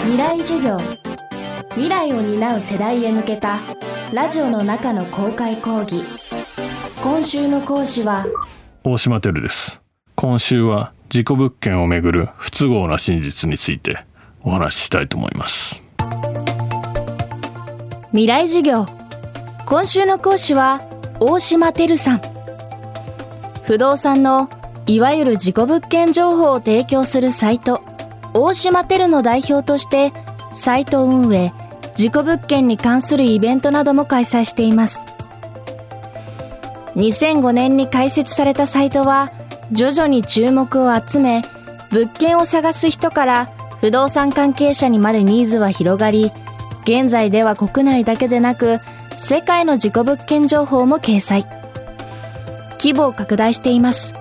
未来授業。未来を担う世代へ向けたラジオの中の公開講義。今週の講師は大島てるです。今週は事故物件をめぐる不都合な真実についてお話ししたいと思います。未来授業。今週の講師は大島てるさん。不動産のいわゆる事故物件情報を提供するサイト大島テルの代表としてサイト運営事故物件に関するイベントなども開催しています。2005年に開設されたサイトは徐々に注目を集め物件を探す人から不動産関係者にまでニーズは広がり現在では国内だけでなく世界の事故物件情報も掲載。規模を拡大しています。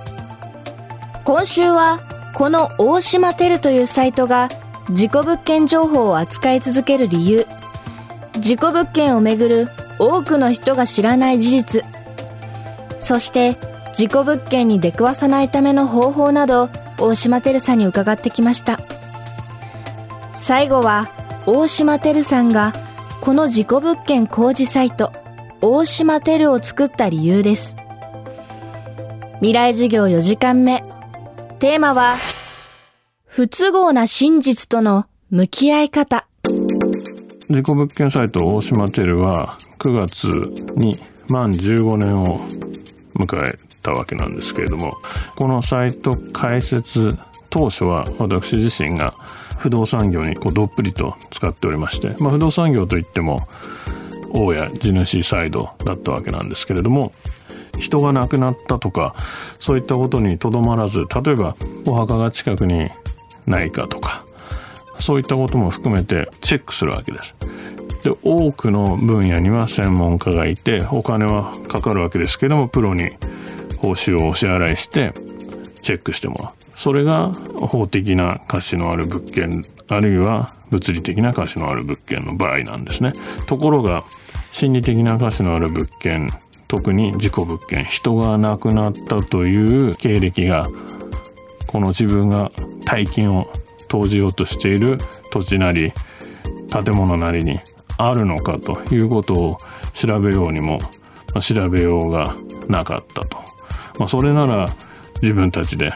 今週はこの大島テルというサイトが事故物件情報を扱い続ける理由。事故物件をめぐる多くの人が知らない事実。そして事故物件に出くわさないための方法など大島テルさんに伺ってきました。最後は大島テルさんがこの事故物件工事サイト大島テルを作った理由です。未来授業4時間目。テーマは不都合な真実との向き合い方。事故物件サイト大島テルは9月に満15年を迎えたわけなんですけれどもこのサイト開設当初は私自身が不動産業にこうどっぷりと使っておりまして、まあ、不動産業といっても大家地主サイドだったわけなんですけれども人が亡くなったとかそういったことにとどまらず例えばお墓が近くにないかとかそういったことも含めてチェックするわけです。で多くの分野には専門家がいてお金はかかるわけですけどもプロに報酬をお支払いしてチェックしてもらうそれが法的な価値のある物件あるいは物理的な価値のある物件の場合なんですねところが心理的な価値のある物件特に事故物件人が亡くなったという経歴がこの自分が大金を投じようとしている土地なり建物なりにあるのかということを調べようにも、調べようがなかったと。まあ、それなら自分たちで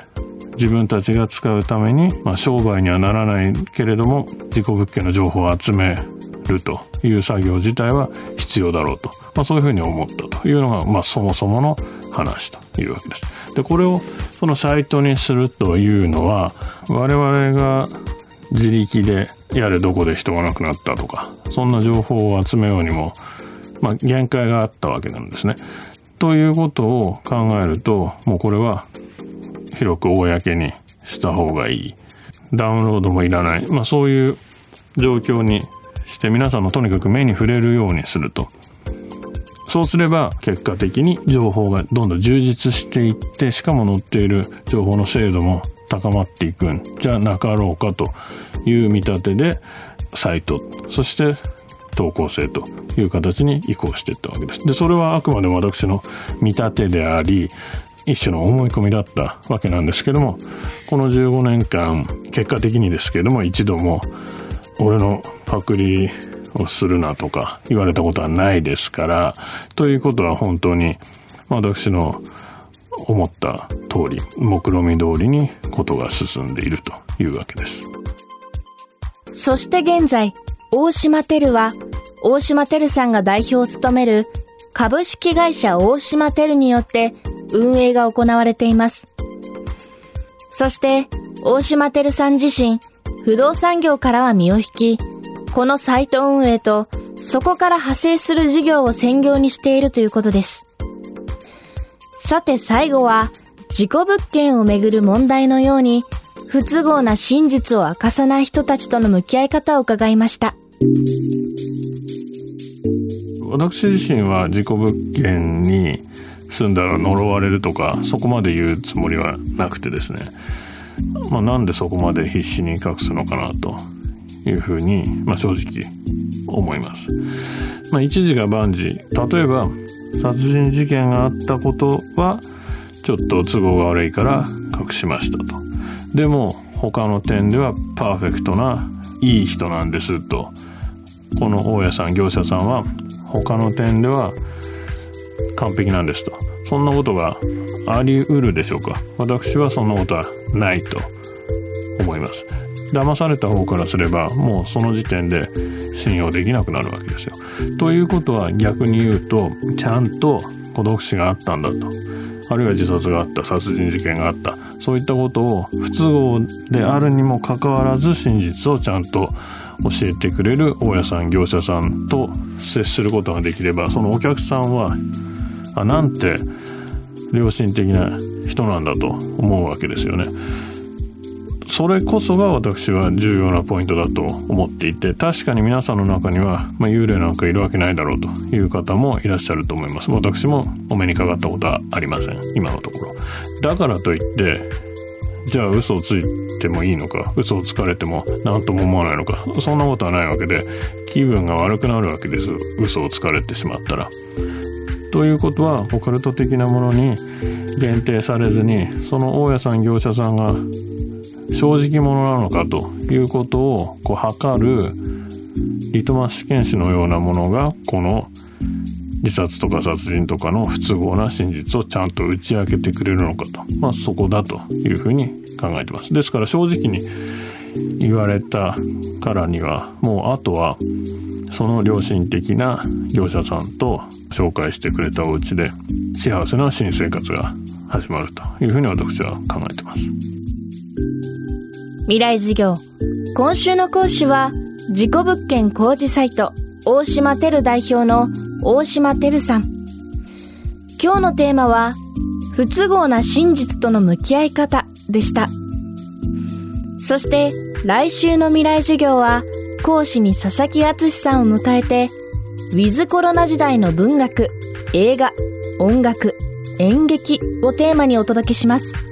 自分たちが使うために、まあ、商売にはならないけれども事故物件の情報を集めるという作業自体は必要だろうと、まあ、そういうふうに思ったというのが、まあ、そもそもの話というわけです。でこれをそのサイトにするというのは我々が自力でやれどこで人が亡くなったとかそんな情報を集めようにも、まあ、限界があったわけなんですね。ということを考えるともうこれは広く公にした方がいいダウンロードもいらない、まあ、そういう状況にして皆さんのとにかく目に触れるようにするとそうすれば結果的に情報がどんどん充実していってしかも載っている情報の精度も高まっていくんじゃなかろうかという見立てでサイトそして投稿性という形に移行していったわけです。でそれはあくまでも私の見立てであり一種の思い込みだったわけなんですけどもこの15年間結果的にですけども一度も俺のパクリをするなとか言われたことはないですからということは本当に私の思った通り目論見通りにことが進んでいるというわけですそして現在大島テルは大島テルさんが代表を務める株式会社大島テルによって運営が行われています。そして大島テルさん自身不動産業からは身を引き、このサイト運営とそこから派生する事業を専業にしているということです。さて最後は事故物件をめぐる問題のように不都合な真実を明かさない人たちとの向き合い方を伺いました。私自身は事故物件に住んだら呪われるとかそこまで言うつもりはなくてですね、まあ、なんでそこまで必死に隠すのかなというふうに、まあ、正直思います。まあ、一時が万事例えば殺人事件があったことはちょっと都合が悪いから隠しましたと。でも他の点ではパーフェクトないい人なんですとこの大家さん業者さんは他の点では完璧なんですとそんなことがあり得るでしょうか？私はそんなことはないと思います。騙された方からすればもうその時点で信用できなくなるわけですよ。ということは逆に言うとちゃんと孤独死があったんだと。あるいは自殺があった殺人事件があった。そういったことを不都合であるにもかかわらず真実をちゃんと教えてくれる大家さん業者さんと接することができればそのお客さんはあなんて良心的な人なんだと思うわけですよね。それこそが私は重要なポイントだと思っていて確かに皆さんの中には、まあ、幽霊なんかいるわけないだろうという方もいらっしゃると思います。私もお目にかかったことはありません。今のところ。だからといってじゃあ嘘をついてもいいのか嘘をつかれても何とも思わないのかそんなことはないわけで気分が悪くなるわけです。嘘をつかれてしまったら。ということはオカルト的なものに限定されずにその大家さん業者さんが正直者なのかということをこう測るリトマス試験紙のようなものがこの自殺とか殺人とかの不都合な真実をちゃんと打ち明けてくれるのかと、まあ、そこだというふうに考えてます。ですから正直に言われたからにはもうあとはその良心的な業者さんと紹介してくれたお家で幸せな新生活が始まるというふうに私は考えてます。未来事業今週の講師は事故物件工事サイト大島てる代表の大島てるさん。今日のテーマは不都合な真実との向き合い方でした。そして来週の未来授業は講師に佐々木敦さんを迎えてウィズコロナ時代の文学映画音楽演劇をテーマにお届けします。